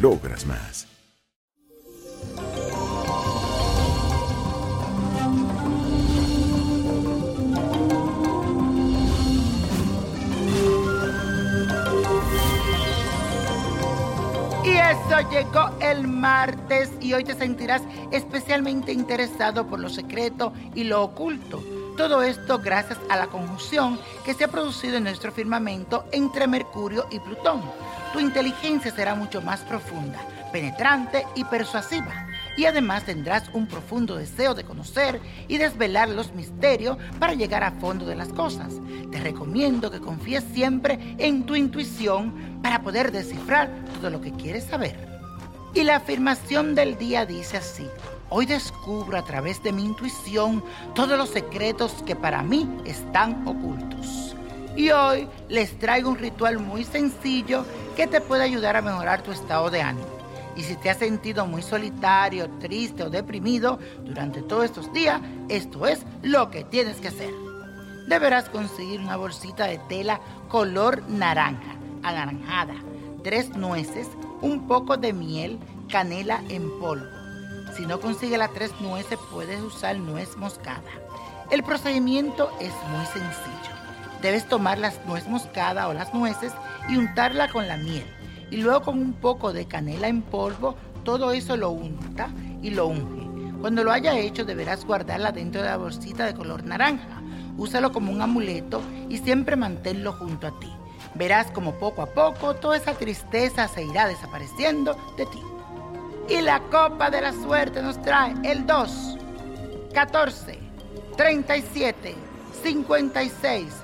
logras más. Y eso llegó el martes y hoy te sentirás especialmente interesado por lo secreto y lo oculto. Todo esto gracias a la conjunción que se ha producido en nuestro firmamento entre Mercurio y Plutón. Tu inteligencia será mucho más profunda, penetrante y persuasiva. Y además tendrás un profundo deseo de conocer y desvelar los misterios para llegar a fondo de las cosas. Te recomiendo que confíes siempre en tu intuición para poder descifrar todo lo que quieres saber. Y la afirmación del día dice así. Hoy descubro a través de mi intuición todos los secretos que para mí están ocultos. Y hoy les traigo un ritual muy sencillo que te puede ayudar a mejorar tu estado de ánimo. Y si te has sentido muy solitario, triste o deprimido durante todos estos días, esto es lo que tienes que hacer. Deberás conseguir una bolsita de tela color naranja, anaranjada, tres nueces, un poco de miel, canela en polvo. Si no consigues las tres nueces, puedes usar nuez moscada. El procedimiento es muy sencillo. Debes tomar las nuez moscada o las nueces y untarla con la miel. Y luego con un poco de canela en polvo, todo eso lo unta y lo unge. Cuando lo haya hecho, deberás guardarla dentro de la bolsita de color naranja. Úsalo como un amuleto y siempre manténlo junto a ti. Verás como poco a poco toda esa tristeza se irá desapareciendo de ti. Y la copa de la suerte nos trae el 2, 14, 37, 56,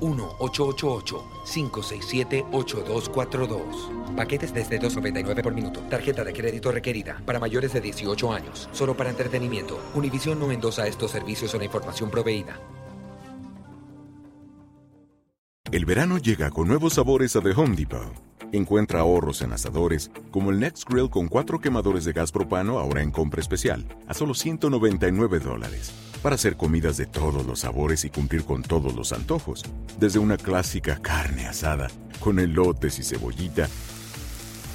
1-888-567-8242. Paquetes desde 2.99 por minuto. Tarjeta de crédito requerida para mayores de 18 años. Solo para entretenimiento. Univision no endosa estos servicios o la información proveída. El verano llega con nuevos sabores a The Home Depot. Encuentra ahorros en asadores, como el Next Grill con cuatro quemadores de gas propano ahora en compra especial, a solo 199 dólares. Para hacer comidas de todos los sabores y cumplir con todos los antojos. Desde una clásica carne asada, con elotes y cebollita,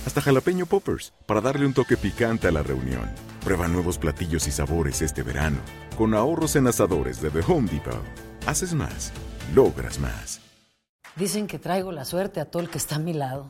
hasta jalapeño poppers, para darle un toque picante a la reunión. Prueba nuevos platillos y sabores este verano, con ahorros en asadores de The Home Depot. Haces más, logras más. Dicen que traigo la suerte a todo el que está a mi lado.